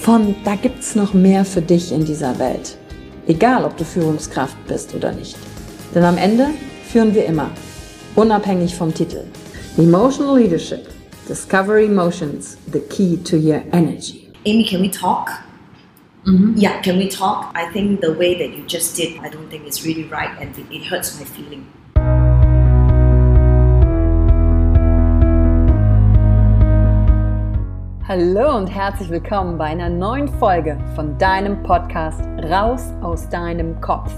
von da gibt's noch mehr für dich in dieser Welt. Egal, ob du Führungskraft bist oder nicht. Denn am Ende führen wir immer, unabhängig vom Titel. Emotional Leadership. Discover emotions, the key to your energy. Amy, can we talk? Mhm. Yeah, can we talk? I think the way that you just did, I don't think it's really right and it hurts my feeling. Hallo und herzlich willkommen bei einer neuen Folge von deinem Podcast Raus aus deinem Kopf.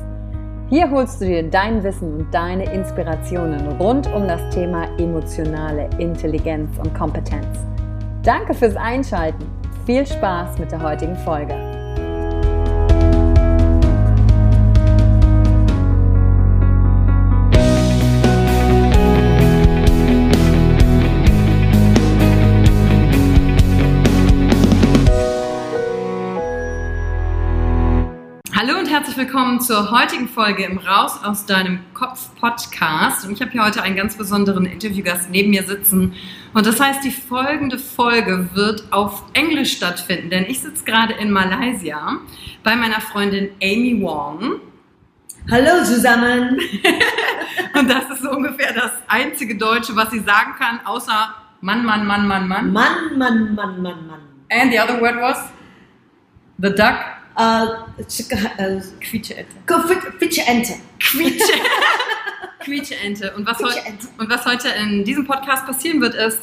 Hier holst du dir dein Wissen und deine Inspirationen rund um das Thema emotionale Intelligenz und Kompetenz. Danke fürs Einschalten. Viel Spaß mit der heutigen Folge. Willkommen zur heutigen Folge im Raus aus deinem Kopf Podcast. Und ich habe hier heute einen ganz besonderen Interviewgast neben mir sitzen. Und das heißt, die folgende Folge wird auf Englisch stattfinden, denn ich sitze gerade in Malaysia bei meiner Freundin Amy Wong. Hallo zusammen! Und das ist so ungefähr das einzige Deutsche, was sie sagen kann, außer Mann, Mann, Mann, Mann, Mann. Mann, Mann, Mann, Mann, Mann. And the other word was the duck. Uh, chicken, uh, Quietscheente. go fit- Fische Ente. Quietsche. Quietscheente. Und was, heu Quietscheente. und was heute in diesem Podcast passieren wird, ist,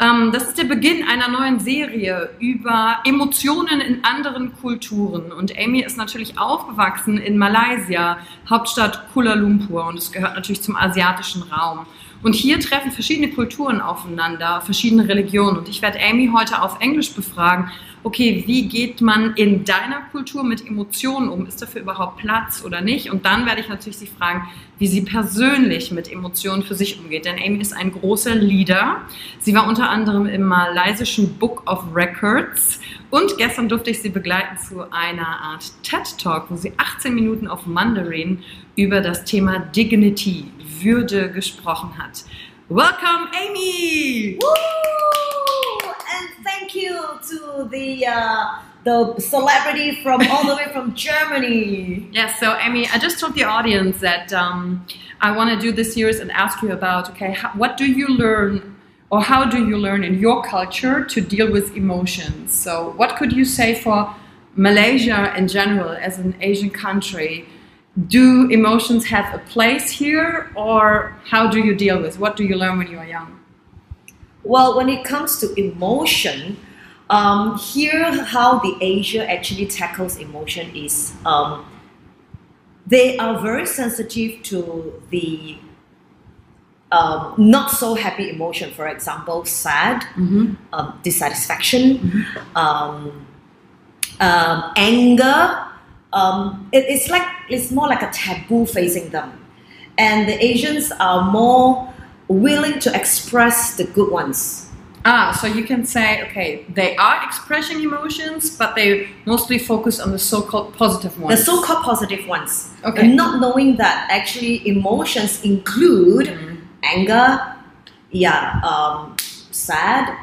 ähm, das ist der Beginn einer neuen Serie über Emotionen in anderen Kulturen. Und Amy ist natürlich aufgewachsen in Malaysia, Hauptstadt Kuala Lumpur. Und es gehört natürlich zum asiatischen Raum. Und hier treffen verschiedene Kulturen aufeinander, verschiedene Religionen. Und ich werde Amy heute auf Englisch befragen, okay, wie geht man in deiner Kultur mit Emotionen um? Ist dafür überhaupt Platz oder nicht? Und dann werde ich natürlich sie fragen, wie sie persönlich mit Emotionen für sich umgeht. Denn Amy ist ein großer Leader. Sie war unter anderem im malaysischen Book of Records. Und gestern durfte ich sie begleiten zu einer Art TED Talk, wo sie 18 Minuten auf Mandarin über das Thema Dignity, Würde gesprochen hat. Welcome, Amy! Woo! The uh, the celebrity from all the way from Germany. Yes, so Amy, I just told the audience that um, I want to do this series and ask you about okay, how, what do you learn or how do you learn in your culture to deal with emotions? So, what could you say for Malaysia in general as an Asian country? Do emotions have a place here, or how do you deal with? What do you learn when you are young? Well, when it comes to emotion, um, here how the Asia actually tackles emotion is um, they are very sensitive to the um, not so happy emotion. For example, sad, Mm-hmm. um, dissatisfaction, um, um, anger. Um, it- it's like it's more like a taboo facing them, and the Asians are more willing to express the good ones. Ah, so you can say, okay, they are expressing emotions, but they mostly focus on the so-called positive ones. The so-called positive ones. Okay. And not knowing that actually emotions include Mm. anger, yeah, um, sad,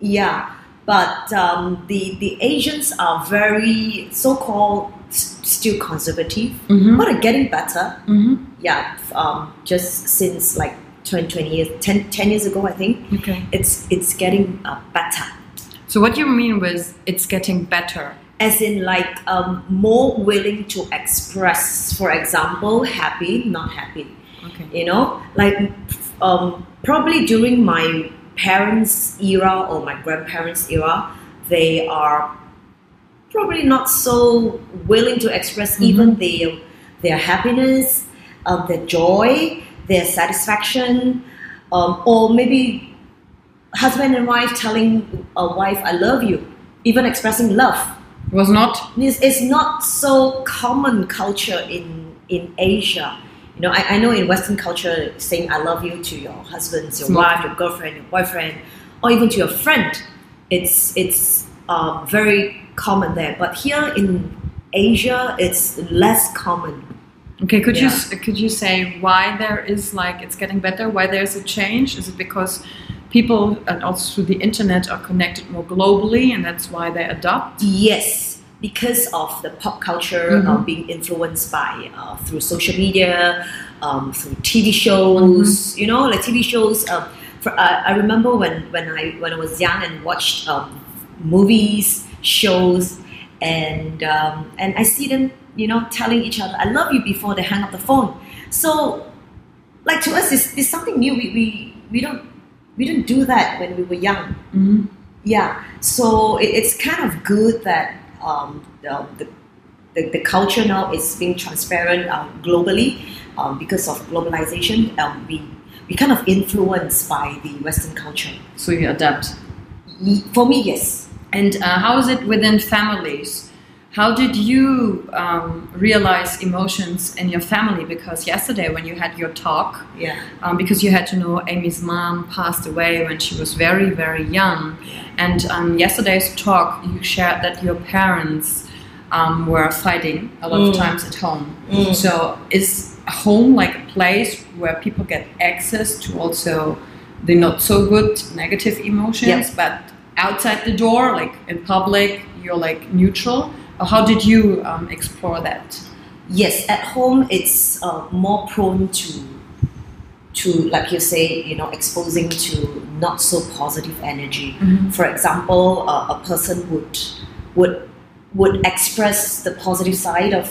yeah. But um, the the Asians are very so-called still conservative, Mhm. but are getting better. Mhm. Yeah, um, just since like 20, 20 years, 10, 10 years ago, I think Okay. it's it's getting uh, better. So what do you mean with it's getting better? as in like um, more willing to express for example happy not happy Okay. you know like um, probably during my parents era or my grandparents era they are probably not so willing to express even their their happiness um, their joy their satisfaction um, or maybe husband and wife telling a wife i love you even expressing love Was not. it's, it's not so common culture in in Asia. You know, I, I know in Western culture, saying "I love you" to your husband, your wife, your girlfriend, your boyfriend, or even to your friend, it's it's um, very common there. But here in Asia, it's less common. Okay, could you Yeah. s- could you say why there is like it's getting better? Why there's a change? Is it because people and also through the internet are connected more globally, and that's why they adopt? Yes, because of the pop culture uh, being influenced by uh, through social media, um, through TV shows. You know, like TV shows. Um, for, uh, I remember when, when I when I was young and watched um, movies, shows, and um, and I see them, you know, telling each other "I love you" before they hang up the phone. So, like to us, it's, it's something new. We, we we don't we didn't do that when we were young. hmm Yeah, so it, it's kind of good that um, the, the, the, the culture now is being transparent um, globally um, because of globalization. Um, we, we kind of influenced by the Western culture. So you adapt. For me, yes. And uh, how is it within families? How did you um, realize emotions in your family? Because yesterday, when you had your talk, Yeah. um, because you had to know Amy's mom passed away when she was very, very young. And um, yesterday's talk, you shared that your parents um, were fighting a lot of Mm. times at home. Mm. So, is home like a place where people get access to also the not so good negative emotions, Yeah. but outside the door, like in public, you're like neutral? Or how did you um, explore that? Yes, at home it's uh, more prone to to like you say, you know, exposing to not so positive energy. Mhm. For example, uh, a person would would would express the positive side of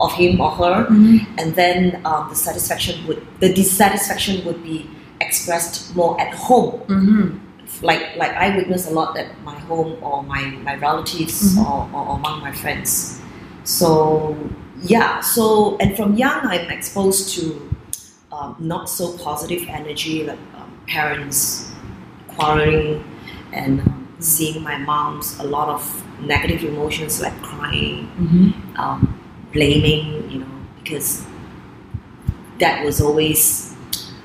of him or her, Mhm. and then um, the satisfaction would the dissatisfaction would be expressed more at home Mm-hmm. Like like I witness a lot at my home or my my relatives Mhm. or, or among my friends. So yeah, so and from young I'm exposed to um, not so positive energy like um, parents quarreling and um, seeing my mom's a lot of negative emotions like crying, Mm-hmm. um, blaming, you know, because dad was always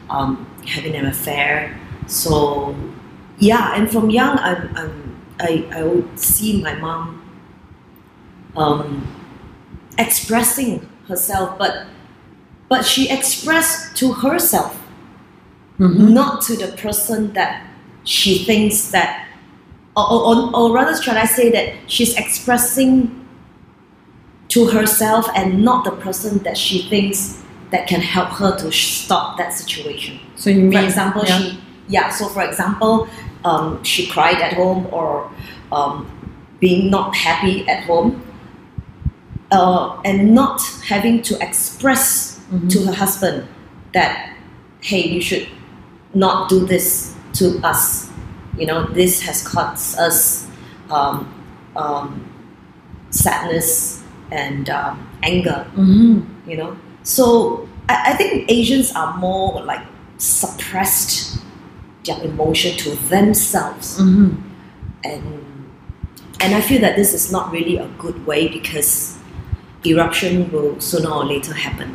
um, having an affair. So yeah, and from young, I'm, I'm, I, I would see my mom um, expressing herself, but but she expressed to herself, Mm-hmm. not to the person that she thinks that, or, or, or, rather, should I say that she's expressing to herself and not the person that she thinks that can help her to stop that situation. So you mean, For example, yeah. she yeah. So for example, um, she cried at home or um, being not happy at home, uh, and not having to express Mhm. to her husband that hey, you should not do this to us. You know, this has caused us um, um, sadness and um, anger Mhm. you know so I, I think asians are more like suppressed their emotion to themselves Mhm. and and i feel that this is not really a good way because eruption will sooner or later happen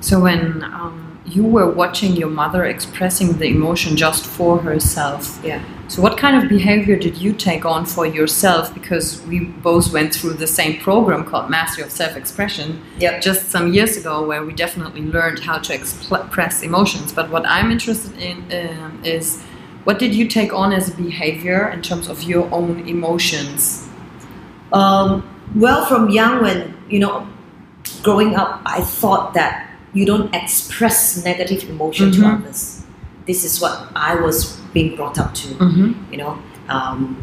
So when um, you were watching your mother expressing the emotion just for herself. Yeah. So, what kind of behavior did you take on for yourself? Because we both went through the same program called Mastery of Self Expression Yep. just some years ago, where we definitely learned how to express emotions. But what I'm interested in um, is what did you take on as a behavior in terms of your own emotions? Um, well, from young, when you know, growing up, I thought that you don't express negative emotion Mhm. to others. This is what I was being brought up to. Mm-hmm. You know, um,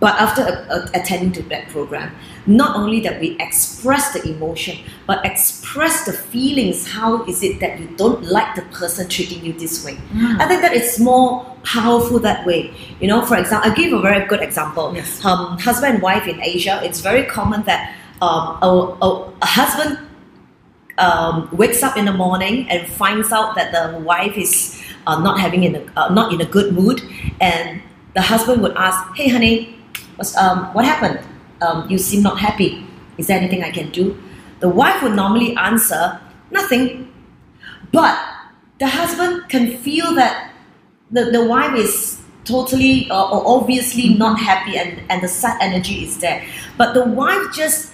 but after uh, attending to that program, not only that we express the emotion, but express the feelings. How is it that you don't like the person treating you this way? I think that it's more powerful that way. You know, for example, I'll give a very good example. Yes. Um, husband and wife in Asia, it's very common that um, a, a, a husband um, wakes up in the morning and finds out that the wife is uh, not having in a, uh, not in a good mood, and the husband would ask, "Hey, honey, what's, um, what happened? Um, you seem not happy. Is there anything I can do?" The wife would normally answer, "Nothing," but the husband can feel that the, the wife is totally uh, or obviously not happy and, and the sad energy is there but the wife just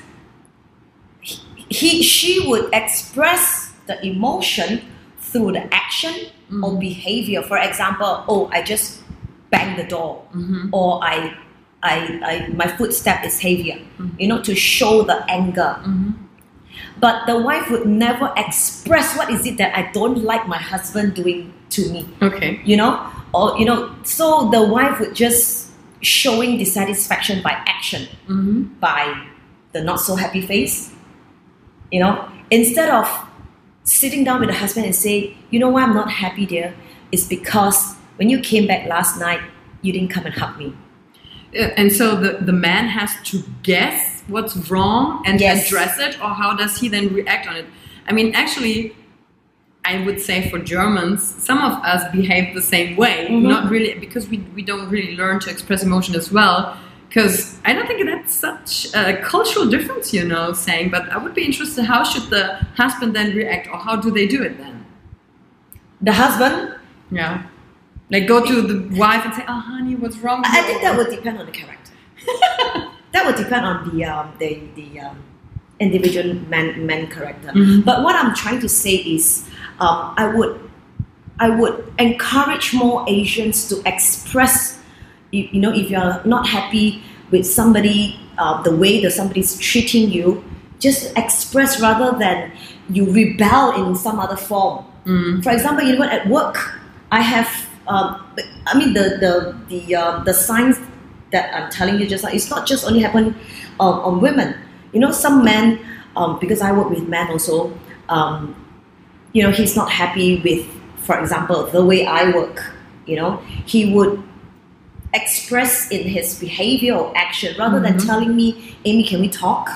he she would express the emotion through the action or behavior. For example oh i just banged the door. Mm-hmm. or I, I i my footstep is heavier. You know to show the anger. Mm-hmm. but the wife would never express what is it that i don't like my husband doing to me? Okay. you know? Or you know so the wife would just showing dissatisfaction by action. Mm-hmm. by the not so happy face you know instead of sitting down with the husband and say you know why i'm not happy dear it's because when you came back last night you didn't come and hug me And so the, the man has to guess what's wrong and Yes. address it, or how does he then react on it? I mean, actually, I would say for Germans, some of us behave the same way. Mhm. Not really, because we, we don't really learn to express emotion as well. Because I don't think that's such a cultural difference, you know, saying, but I would be interested how should the husband then react, or how do they do it then? the husband Yeah. Like go to the wife and say, oh, honey, what's wrong? i I think that would depend on the character that would depend on the um, the, the um, individual man man character Mhm. but what i'm trying to say is um, i would I would encourage more Asians to express, you, you know, if you're not happy with somebody, uh, the way that somebody's treating you, just express rather than you rebel in some other form. Mm. For example, you know at work, I have, um, I mean, the the the um, the signs that I'm telling you just now, it's not just only happen um, on women. You know, some men, um, because I work with men also, um, you know, he's not happy with, for example, the way I work. You know, he would express in his behavior or action rather than Mhm. telling me, Amy, can we talk?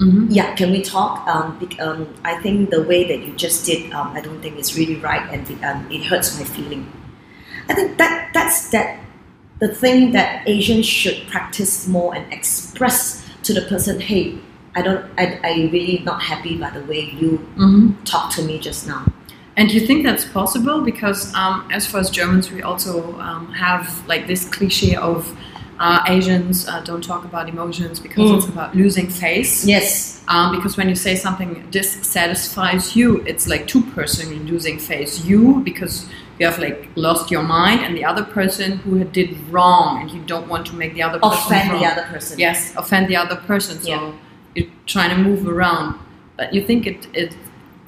Mhm. Yeah, can we talk? Um, um, I think the way that you just did, um, I don't think it's really right, and it- um, it hurts my feeling. I think that that's that the thing that Asians should practice more and express to the person. Hey, I don't, I, I really not happy by the way you Mhm. talked to me just now. And you think that's possible? Because um, as far as Germans, we also um, have like this cliche of uh, Asians uh, don't talk about emotions because Mm. it's about losing face. Yes, Um, because when you say something dissatisfies you, it's like two person losing face. You because you have like lost your mind, and the other person who did wrong, and you don't want to make the other person offend wrong. the other person. Yes, offend the other person. So Yeah. you're trying to move around, but you think it, it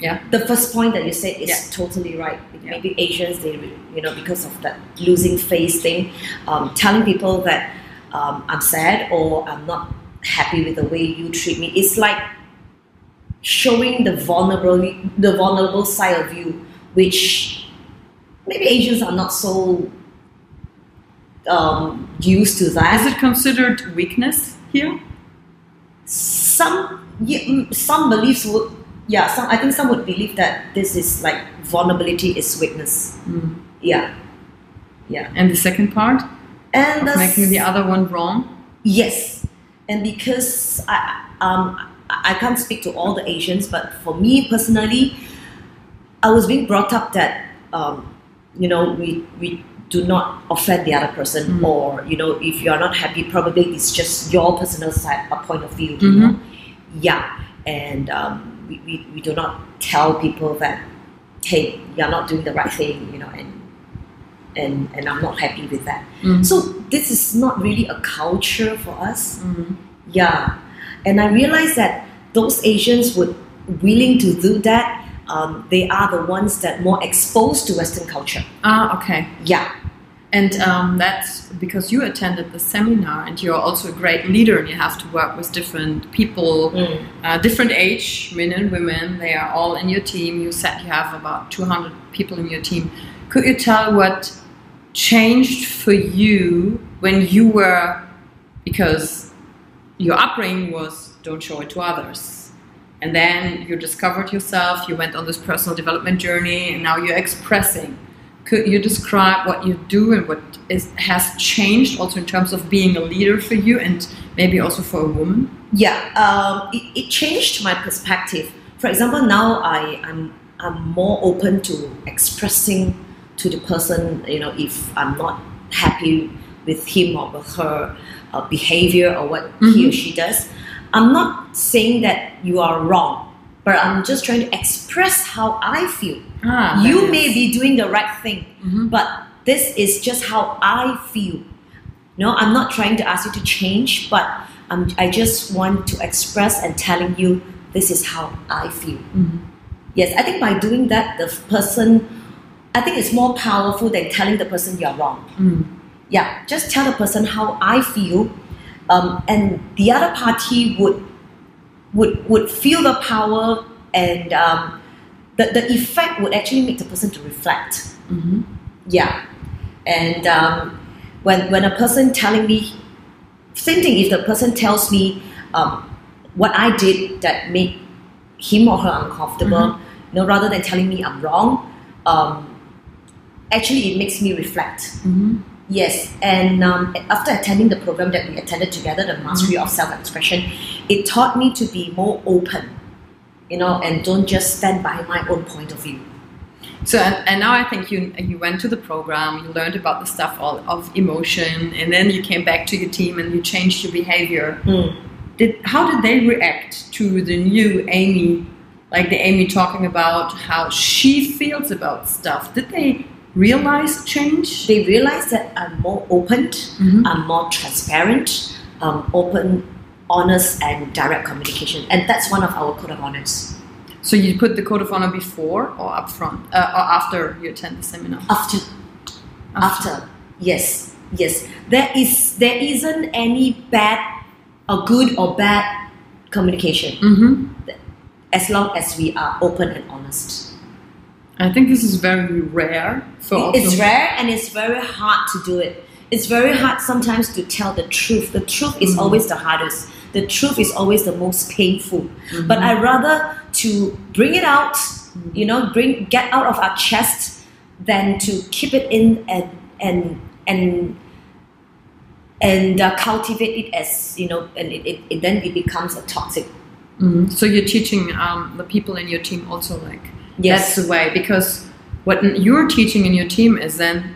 yeah. the first point that you said is Yeah. totally right. Maybe Asians, they, you know, because of that losing face thing, um, telling people that um, I'm sad or I'm not happy with the way you treat me. It's like showing the vulnerable, the vulnerable side of you, which maybe Asians are not so um, used to that. Is it considered weakness here? some yeah, mm, some beliefs would yeah some I think some would believe that this is like vulnerability is weakness Mm. yeah yeah And the second part, and the making the other one wrong. yes and because I um I can't speak to all the Asians but for me personally I was being brought up that um, you know we we do not offend the other person, Mm. or you know if you are not happy, probably it's just your personal side, a point of view. You Mhm. know, yeah, and um, we, we we do not tell people that hey you're not doing the right thing, you know, and and and I'm not happy with that. Mm. So this is not really a culture for us. Mhm. Yeah, and I realized that those Asians would willing to do that. Um, they are the ones that more exposed to Western culture. Ah, okay. Yeah, And um, that's because you attended the seminar and you're also a great leader and you have to work with different people, uh, different age, men and women. They are all in your team. You said you have about 200 people in your team. Could you tell what changed for you when you were, because your upbringing was don't show it to others. And then you discovered yourself, you went on this personal development journey, and now you're expressing. Could you describe what you do and what is, has changed also in terms of being a leader for you and maybe also for a woman? yeah. Um, it, it changed my perspective. For example, now I I'm I'm more open to expressing to the person. You know, if I'm not happy with him or with her uh, behavior or what he or she does, I'm not saying that you are wrong, but I'm just trying to express how I feel. Ah, you may is- be doing the right thing, Mhm. but this is just how I feel. No, I'm not trying to ask you to change, but I'm, I just want to express and telling you this is how I feel. Mhm. Yes, I think by doing that, the person, I think it's more powerful than telling the person you're wrong. Mm. Yeah, just tell the person how I feel, um, and the other party would would would feel the power, and um, the the effect would actually make the person to reflect. Mhm. Yeah, and um, when when a person telling me, same thing. If the person tells me um, what I did that made him or her uncomfortable, you know, rather than telling me I'm wrong, um, actually it makes me reflect. Mhm. Yes, and um, after attending the program that we attended together, the Mastery of Self Expression, it taught me to be more open, you know, and don't just stand by my own point of view. So and, now I think you you went to the program, you learned about the stuff all, of emotion, and then you came back to your team and you changed your behavior. Did how did they react to the new Amy, like the Amy talking about how she feels about stuff? Did they realize change? They realize that I'm more open, Mhm. I'm more transparent, um, open, honest, and direct communication, and that's one of our code of honors. So you put the code of honor before or up front uh, or after you attend the seminar? After, after, yes, yes, there is there isn't any bad, or good or bad communication hmm as long as we are open and honest. I think this is very rare for It's rare and it's very hard to do it. It's very hard sometimes to tell the truth. The truth is Mhm. always the hardest. The truth is always the most painful. Mhm. But I rather to bring it out, you know, bring get out of our chest than to keep it in and and and and uh, cultivate it as you know, and it, it, it then it becomes a toxic. Mhm. So you're teaching um, the people in your team also like Yes. that's the way because what you're teaching in your team is then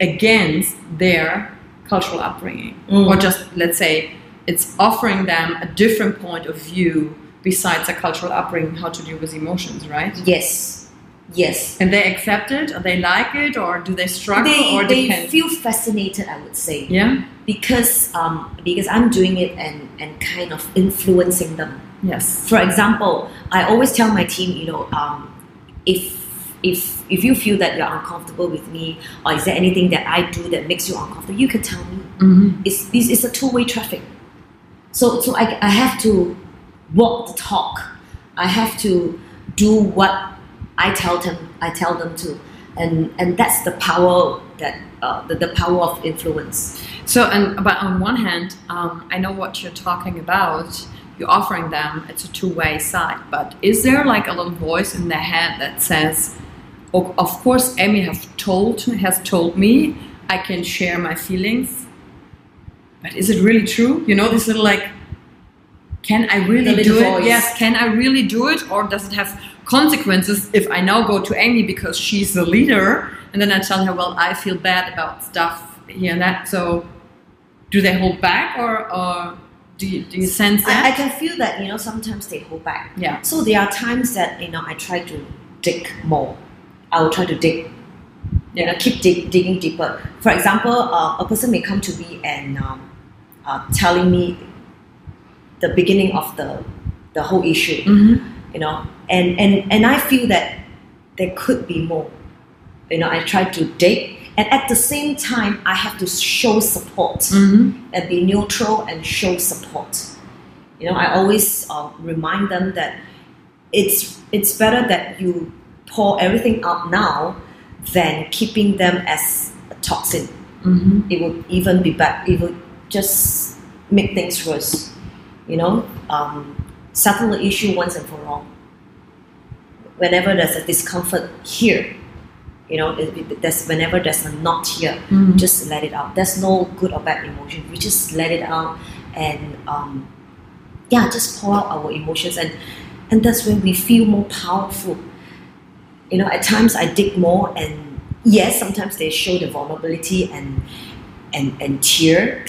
against their cultural upbringing Mm. or just let's say it's offering them a different point of view besides a cultural upbringing how to deal with emotions right Yes, yes. and they accept it or they like it or do they struggle They, or they depend feel fascinated, I would say. yeah because um, because I'm doing it and, and kind of influencing them. yes For example, I always tell my team, you know, um, if if if you feel that you're uncomfortable with me, or is there anything that I do that makes you uncomfortable, you can tell me. Mhm. It's this is a two way traffic. So so I, I have to walk the talk. I have to do what I tell them. I tell them to, and and that's the power that uh, the, the power of influence. So, and but on one hand, um, I know what you're talking about. You're offering them it's a two-way side. But is there like a little voice in their head that says, "O- "Of course, Amy have told has told me I can share my feelings, but is it really true?" You know, this little like, can I really do little it? voice. Yes, can I really do it? Or does it have consequences if I now go to Amy because she's the leader and then I tell her, well, I feel bad about stuff here and that. So do they hold back or, or do, you, do you sense that? I, I can feel that you know sometimes they hold back. yeah. So there are times that you know I try to dig more. I will try to dig, you know, keep dig, digging deeper. For example, uh, a person may come to me and um, uh, telling me the beginning of the the whole issue, Mm-hmm. you know, and and and I feel that there could be more. You know, I try to dig, and at the same time, I have to show support Mm-hmm. and be neutral and show support. You know, I always uh, remind them that it's it's better that you pour everything out now than keeping them as a toxin. Mm-hmm. It would even be bad. It would just make things worse. You know, um, settle the issue once and for all. Whenever there's a discomfort here, you know, it- it- there's whenever there's a knot here, Mhm. just let it out. There's no good or bad emotion. We just let it out and um, yeah, just pour out our emotions and and that's when we feel more powerful. You know, at times I dig more and yes, sometimes they show the vulnerability and and and tear.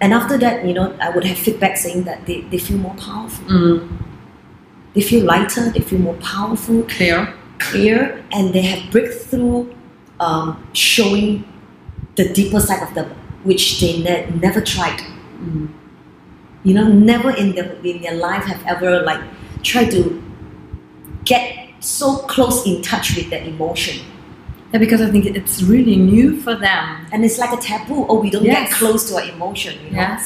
And after that, you know, I would have feedback saying that they, they feel more powerful. Mm. They feel lighter, they feel more powerful, Clear. Clear and they have breakthrough um, showing the deeper side of them which they ne- never tried Mm. you know never in their, in their life have ever like tried to get so close in touch with their emotion Yeah, because I think it's really new for them. and it's like a taboo oh we don't Yes. get close to our emotion you know Yes.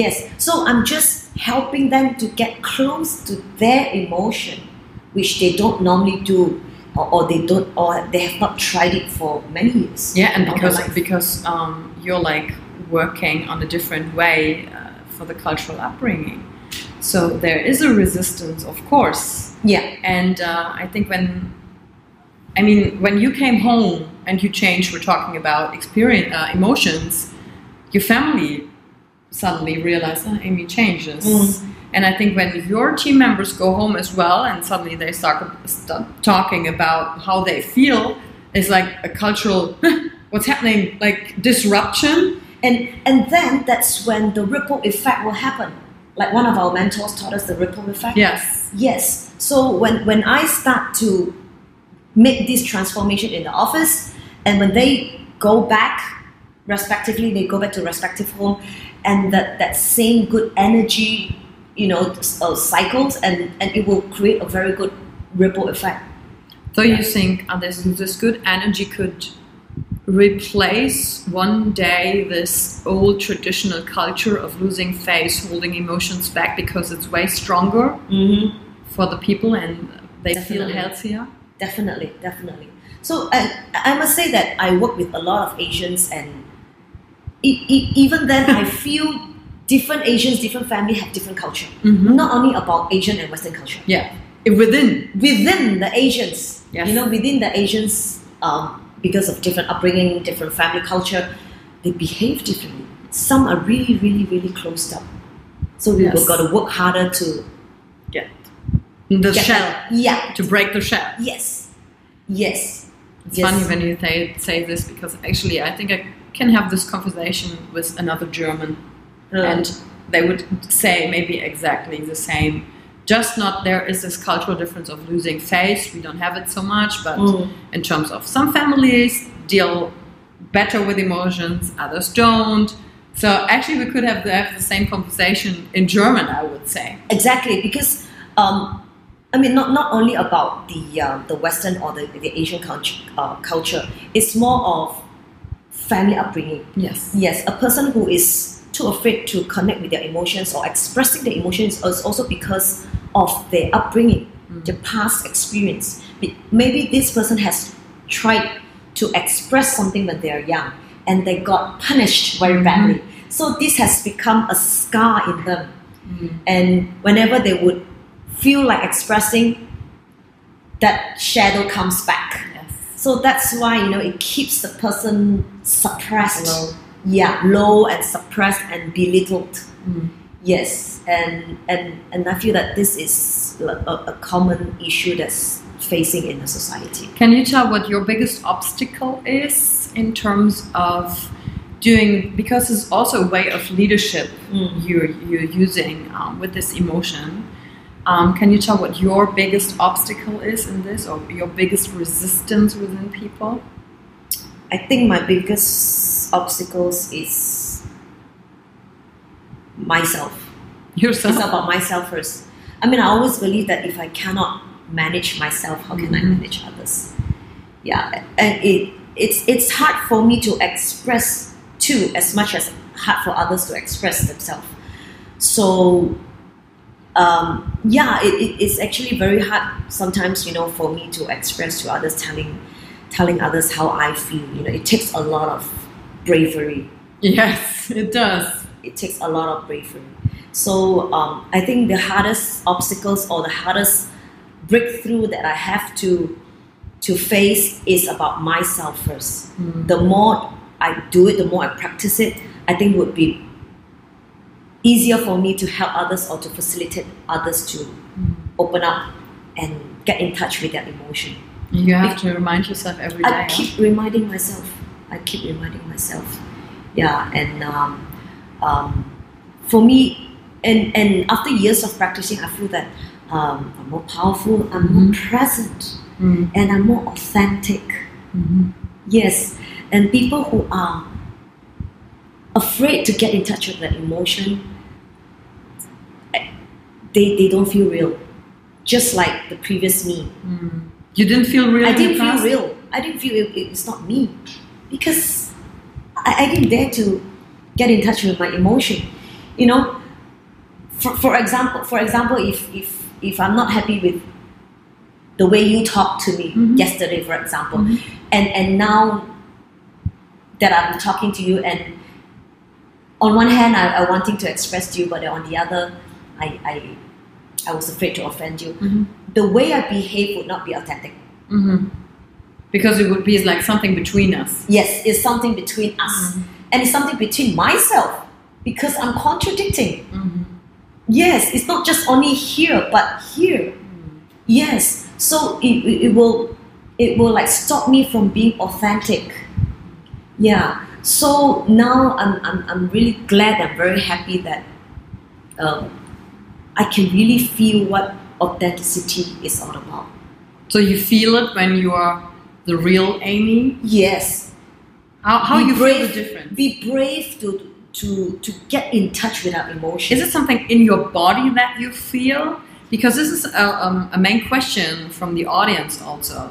yes so i'm just helping them to get close to their emotion which they don't normally do or, or they don't or they have not tried it for many years. Yeah, and because because um, you're like working on a different way uh, for the cultural upbringing, so there is a resistance, of course. yeah. And uh, I think when, I mean, when you came home and you changed, we're talking about experience, uh, emotions, your family suddenly realize, oh, Amy changes. Mm. And I think when your team members go home as well, and suddenly they start, start talking about how they feel, it's like a cultural, what's happening, like disruption. And and then that's when the ripple effect will happen. Like one of our mentors taught us the ripple effect. Yes. Yes. So when when I start to make this transformation in the office, and when they go back, respectively, they go back to respective home, and that that same good energy, you know, uh, cycles, and and it will create a very good ripple effect. So you think uh, this, this good energy could replace one day this old traditional culture of losing face, holding emotions back because it's way stronger Mm-hmm. for the people and they feel healthier? Definitely, definitely. So I, I must say that I work with a lot of Asians, and even then, I feel different Asians, different family have different culture. Mhm. Not only about Asian and Western culture. Yeah, within. Within the Asians, Yes. you know, within the Asians, um, because of different upbringing, different family culture, they behave differently. Some are really, really, really closed up. So we Yes. got to work harder to Get the get shell, that- Yeah. to break the shell. Yes. Yes. It's Yes. funny when you say, say this because actually I think I can have this conversation with another German and they would say maybe exactly the same. Just not there is this cultural difference of losing face. We don't have it so much, but Mm. in terms of some families deal better with emotions, others don't. So actually, we could have the, have the same conversation in German, I would say. Exactly, because um, I mean, not, not only about the uh, the Western or the, the Asian culture, uh, culture, it's more of family upbringing. Yes. Yes, a person who is too afraid to connect with their emotions or expressing their emotions is also because of their upbringing, mm. their past experience. Maybe this person has tried to express something when they are young and they got punished very mm-hmm. badly. So this has become a scar in them. Mm. And whenever they would feel like expressing, that shadow comes back. So that's why you know it keeps the person suppressed. Low. Yeah, low and suppressed and belittled. Mm. Yes, and and and I feel that this is a, a common issue that's facing in the society. Can you tell what your biggest obstacle is in terms of doing because it's also a way of leadership Mm. you're you're using um, with this emotion. Um, can you tell what your biggest obstacle is in this, or your biggest resistance within people? I think my biggest obstacles is myself. Yourself. It's about myself first. I mean, I always believe that if I cannot manage myself, how can I Mhm. manage others? Yeah, and it it's it's hard for me to express too, as much as hard for others to express themselves. So, um, yeah, it, it, it's actually very hard sometimes, you know, for me to express to others, telling telling others how I feel. You know, it takes a lot of bravery Yes, it does. it takes a lot of bravery. So um, I think the hardest obstacles or the hardest breakthrough that I have to to face is about myself first. The more I do it, the more I practice it, I think would be easier for me to help others or to facilitate others to open up and get in touch with their emotion. You have to remind yourself every day. I keep reminding myself. I keep reminding myself. Yeah, and um, um, for me, and and after years of practicing, I feel that um, I'm more powerful. I'm more present, Mm. and I'm more authentic. Mhm. Yes, and people who are afraid to get in touch with their emotion, they they don't feel real. Just like the previous me, You didn't feel real. I didn't feel past? real. I didn't feel it, it's not me because I, I didn't dare to get in touch with my emotion. You know, for, for example, for example, if if if I'm not happy with the way you talked to me Mhm. yesterday, for example, Mhm. and and now that I'm talking to you, and on one hand I, I wanting to express to you, but on the other, I I, I was afraid to offend you. Mhm. The way I behave would not be authentic. Mhm. Because it would be like something between us. Yes, it's something between us. And it's something between myself because I'm contradicting. Yes, it's not just only here, but here. Yes. So it, it, it will it will like stop me from being authentic. Yeah. So now I'm, I'm, I'm really glad, I'm very happy that um, I can really feel what authenticity is all about. So you feel it when you are the real Amy. Yes. How, how you brave, feel the difference? Be brave to, to, to get in touch with our emotions. Is it something in your body that you feel? Because this is a, um, a main question from the audience also.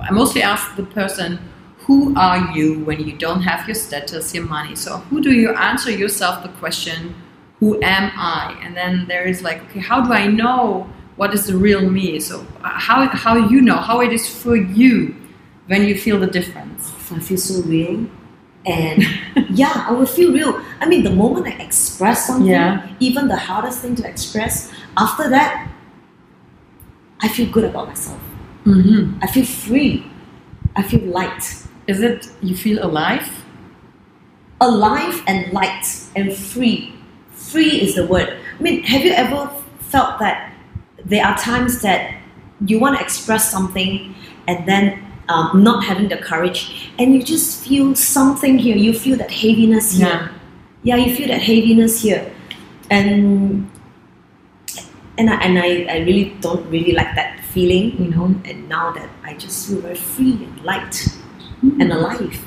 I mostly ask the person, who are you when you don't have your status, your money? So who do you answer yourself the question, who am I? And then there is like, okay, how do I know what is the real me? So uh, how, how you know, how it is for you when you feel the difference? I feel so real. And yeah, I will feel real. I mean, the moment I express something, Yeah. even the hardest thing to express, after that, I feel good about myself. Mm-hmm. I feel free. I feel light. Is it you feel alive? Alive and light and free. Free is the word. I mean, have you ever felt that there are times that you want to express something and then um, not having the courage, and you just feel something here. You feel that heaviness here. Yeah. yeah, you feel that heaviness here, and and I, and I, I really don't really like that feeling, you know. And now that I just feel very free and light and alive.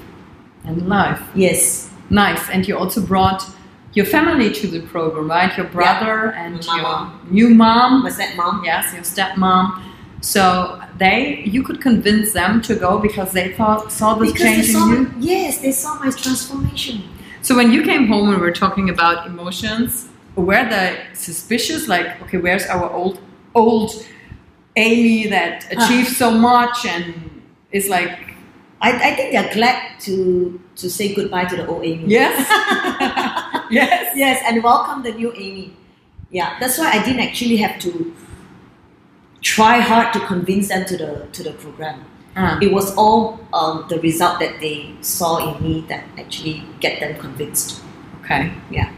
And life. Yes, Nice. And you also brought your family to the program, right? Your brother and My your mom. new mom. was that mom? Yes, your stepmom. So they, you could convince them to go because they thought saw this Because change saw, in you. yes, they saw my transformation. So when you came home and we were talking about emotions, were they suspicious? Like, okay, where's our old old Amy that ah. achieved so much and is like, I, I think they're glad to to say goodbye to the old Amy. yes, yes, yes, and welcome the new Amy. Yeah, that's why I didn't actually have to try hard to convince them to the to the program. Ah. It was all um, the result that they saw in me that actually get them convinced. Okay. Yeah.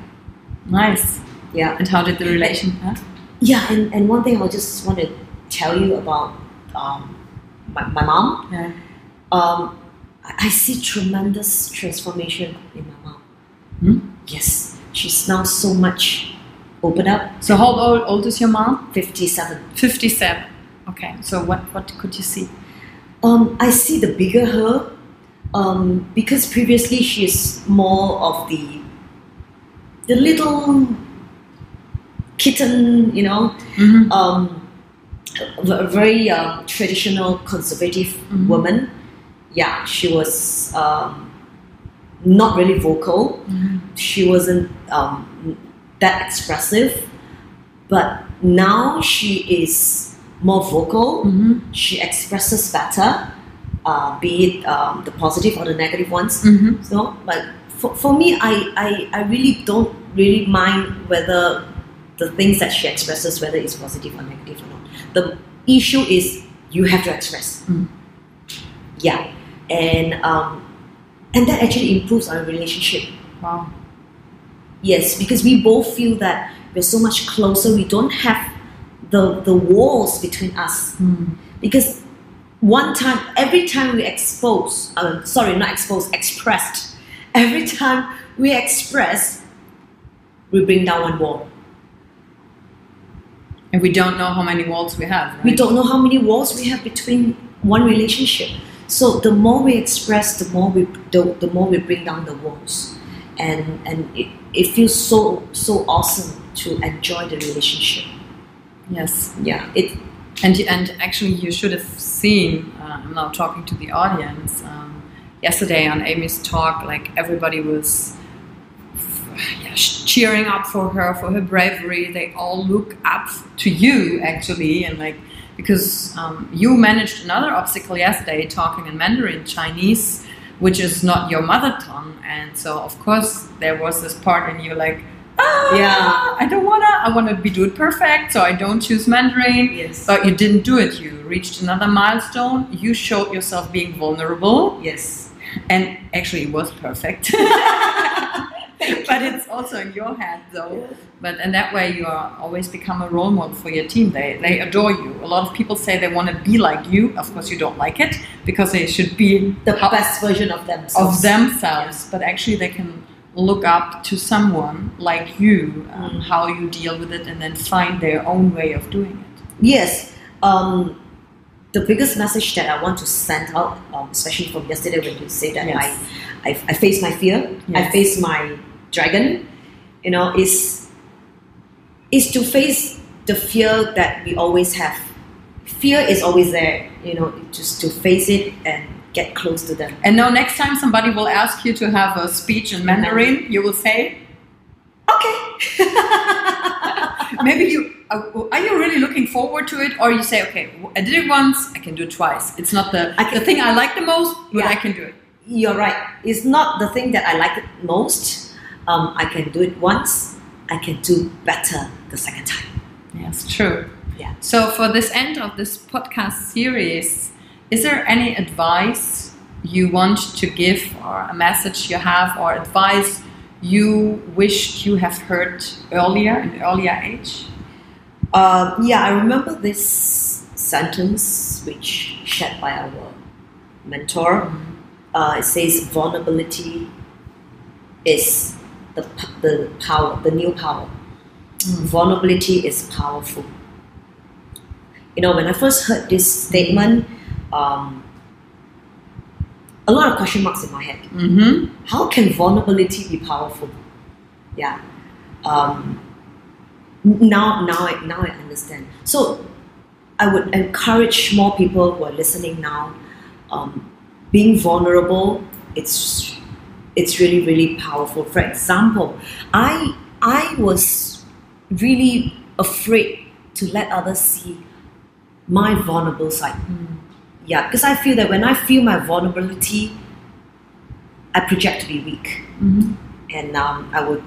Nice. Yeah. And how did the relation? Huh? Yeah, and, and one thing I just want to tell you about um, my, my mom. Yeah. Um, I I see tremendous transformation in my mom. Yes, she's now so much open up. So how old, old is your mom? 57. 57. Okay. So what, what could you see? Um, I see the bigger her um, because previously she is more of the the little kitten, you know, Mhm. um, a very um, traditional conservative Mhm. woman. Yeah, she was um, not really vocal. She wasn't um, that expressive, but now she is more vocal. Mhm. She expresses better, uh, be it um, the positive or the negative ones. Mhm. So, but for, for me, I, I, I really don't really mind whether the things that she expresses, whether it's positive or negative or not. The issue is you have to express. Mm. Yeah, and um, and that actually improves our relationship. Wow. Yes, because we both feel that we're so much closer. We don't have the the walls between us Mm. because one time every time we expose uh, sorry not expose expressed every time we express we bring down one wall And we don't know how many walls we have. Right? we don't know how many walls we have between one relationship so the more we express the more we the, the more we bring down the walls and and it, it feels so so awesome to enjoy the relationship Yes. yeah it And and actually, you should have seen. Uh, I'm now talking to the audience. Um, yesterday on Amy's talk, like everybody was yeah, cheering up for her for her bravery. They all look up to you actually, and like because um, you managed another obstacle yesterday, talking in Mandarin Chinese, which is not your mother tongue, and so of course there was this part in you like. Ah, Yeah. I don't wanna. I wanna be do it perfect, so I don't choose Mandarin. yes But you didn't do it. You reached another milestone. You showed yourself being vulnerable, yes and actually, it was perfect. but it's also in your head, though. But in that way, you are always become a role model for your team. They they adore you. A lot of people say they want to be like you. Of course, you don't like it because they should be the how- best version of themselves of themselves. But actually, they can look up to someone like you, um, Mm. how you deal with it, and then find their own way of doing it. Yes. Um, the biggest message that I want to send out, um, especially from yesterday when you say that Yes. I, I, I face my fear, I face my dragon, you know, is, is to face the fear that we always have. Fear is always there, you know, just to face it and get close to them. And now, next time somebody will ask you to have a speech in Mandarin, you will say, Okay. maybe you uh, are you really looking forward to it, or you say, okay, I did it once, I can do it twice. It's not the the thing I like the most, but Yeah. I can do it. You're right. It's not the thing that I like it most. Um, I can do it once. I can do better the second time. Yes, true. Yeah. So, for this end of this podcast series, is there any advice you want to give, or a message you have, or advice you wished you have heard earlier, in earlier age? Uh, yeah, I remember this sentence which shared by our mentor. Uh, it says vulnerability is the, the power, the new power. Vulnerability is powerful. You know, when I first heard this statement, um, a lot of question marks in my head. Mm-hmm. How can vulnerability be powerful? Yeah. Um, now, now, I, now I understand. So, I would encourage more people who are listening now. Um, being vulnerable, it's it's really really powerful. For example, I I was really afraid to let others see my vulnerable side. Yeah, because I feel that when I feel my vulnerability, I project to be weak, Mm-hmm. and um, I would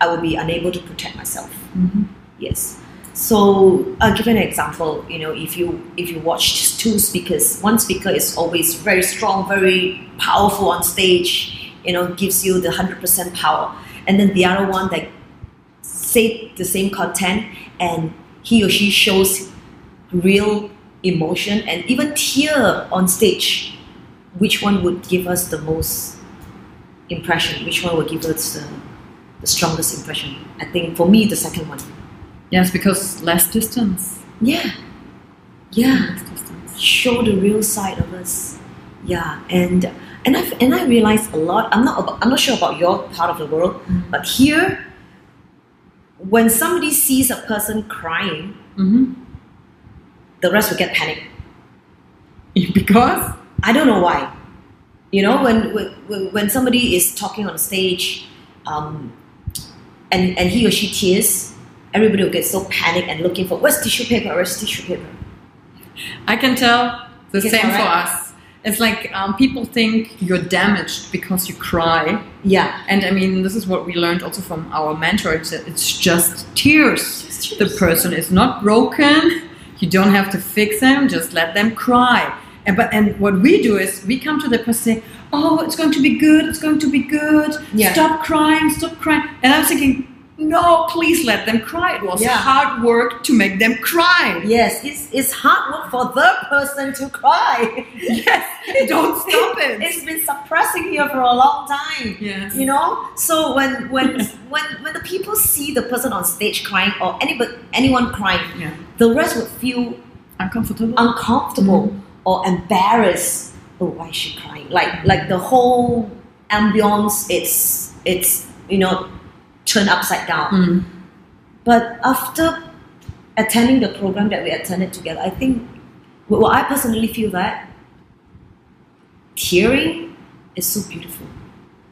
I would be unable to protect myself. Mm-hmm. Yes. So I'll give you an example. You know, if you if you watch two speakers, one speaker is always very strong, very powerful on stage. You know, gives you the hundred percent power, and then the other one that say the same content and he or she shows real emotion and even tear on stage, which one would give us the most impression? Which one would give us the, the strongest impression? I think for me, the second one. Yes, because less distance. Yeah. Yeah. Less distance. Show the real side of us. Yeah. And and I and I realized a lot. I'm not about, I'm not sure about your part of the world, Mm. but here, when somebody sees a person crying, hmm the rest will get panic. Because I don't know why. You know, when when, when somebody is talking on stage, um, and and he or she tears, everybody will get so panic and looking for where's tissue paper, where's tissue paper. I can tell the can same tell, for us. It's like um, people think you're damaged because you cry. Yeah. And I mean, this is what we learned also from our mentor. It's, it's just tears. Just The person is not broken. You don't have to fix them. Just let them cry. And but and what we do is we come to the person saying, "Oh, it's going to be good. It's going to be good. Yeah. Stop crying. Stop crying." And I was thinking, "No, please let them cry. It was Yeah. hard work to make them cry. Yes, it's, it's hard work for the person to cry. Yes, don't stop it. It's been suppressing here for a long time. Yes. You know? So when when when when the people see the person on stage crying or anybody anyone crying, Yeah. the rest would feel Uncomfortable. uncomfortable mm-hmm. or embarrassed. Oh, why is she crying? Like like the whole ambience it's it's you know turned upside down. Mm. But after attending the program that we attended together, I think, well, I personally feel that tearing is so beautiful.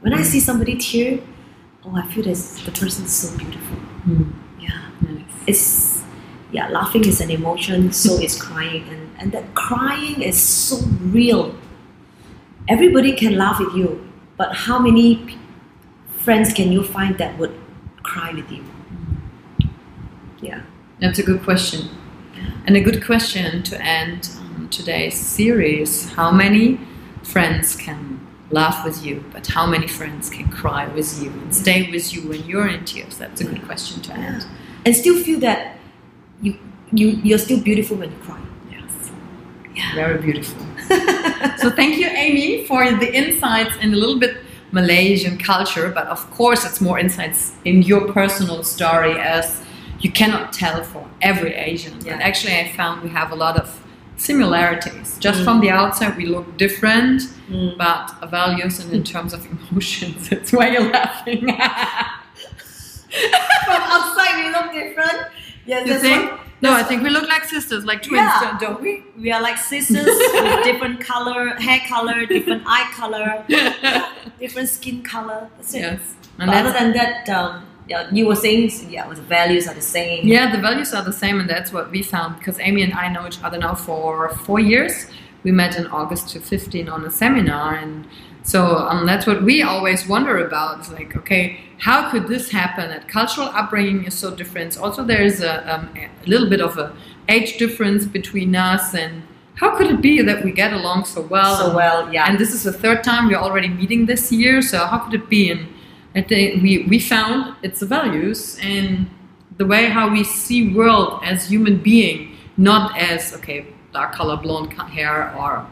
When I see somebody tear, oh, I feel this the person is so beautiful. Mm. Yeah, Nice. it's yeah, laughing is an emotion, so is crying, and and that crying is so real. Everybody can laugh with you, but how many friends can you find that would cry with you? Yeah. That's a good question. And a good question to end um, today's series. How many friends can laugh with you, but how many friends can cry with you and stay with you when you're in tears? That's a good question to end. and still feel that you you you're still beautiful when you cry. Yes. Yeah. Very beautiful. so thank you, Amy, for the insights and a little bit Malaysian culture, but of course it's more insights in your personal story as you cannot tell for every Asian. Yeah. And actually I found we have a lot of similarities. Just from the outside we look different, Mm. but values and in terms of emotions, it's why you're laughing. From outside we look different. Yes, you that's think? what- no, I think we look like sisters, like twins, Yeah. don't- we? we are like sisters with different color, hair color, different eye color, different skin color. That's it. yes. And other than that, um, yeah, you were saying, yeah, the values are the same. Yeah, the values are the same, and that's what we found because Amy and I know each other now for four years. We met in August 2015 on a seminar, and so um, that's what we always wonder about. It's like, okay, how could this happen? That cultural upbringing is so different. Also, there is a, um, a little bit of a age difference between us, and how could it be that we get along so well? So well, yeah. And this is the third time we're already meeting this year, so how could it be? And I think we, we found it's the values and the way how we see world as human being, not as okay, dark color, blonde hair, or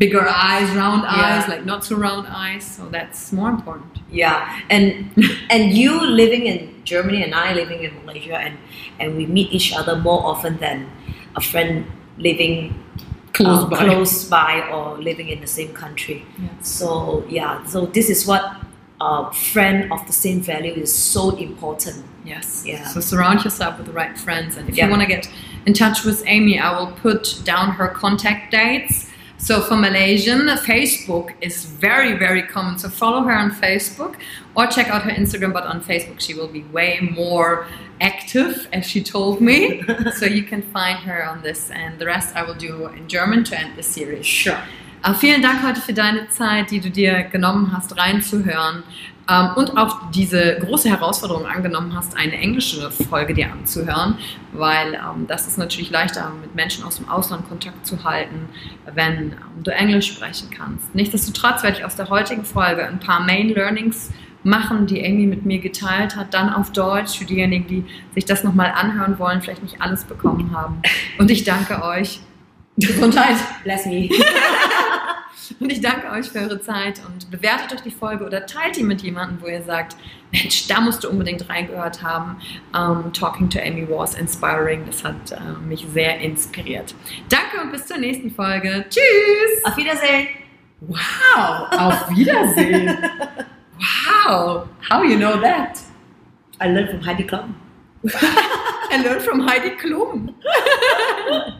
bigger eyes, round eyes, like not so round eyes. So that's more important. Yeah, and and you living in Germany and I living in Malaysia, and and we meet each other more often than a friend living Close uh, by. close by or living in the same country. Yes. So yeah, so this is what a friend of the same value is so important. Yes. Yeah. So surround yourself with the right friends. And if Yeah. you want to get in touch with Amy, I will put down her contact dates. So for Malaysian, Facebook is very, very common. So follow her on Facebook or check out her Instagram. But on Facebook, she will be way more active, as she told me. so you can find her on this. And the rest I will do in German to end the series. Sure. Äh, vielen Dank heute für deine Zeit, die du dir genommen hast, reinzuhören und auch diese große Herausforderung angenommen hast, eine englische Folge dir anzuhören, weil ähm, das ist natürlich leichter, mit Menschen aus dem Ausland Kontakt zu halten, wenn ähm, du Englisch sprechen kannst. Nichtsdestotrotz werde ich aus der heutigen Folge ein paar Main Learnings machen, die Amy mit mir geteilt hat, dann auf Deutsch für diejenigen, die sich das nochmal anhören wollen, vielleicht nicht alles bekommen haben. Und ich danke euch. Gesundheit. Bless me. Und ich danke euch für eure Zeit und bewertet euch die Folge oder teilt die mit jemandem, wo ihr sagt, Mensch, da musst du unbedingt reingehört haben. Um, Talking to Amy was inspiring. Das hat uh, mich sehr inspiriert. Danke und bis zur nächsten Folge. Tschüss. Auf Wiedersehen. Wow. Auf Wiedersehen. wow. How you know that? I learned from Heidi Klum. I learned from Heidi Klum.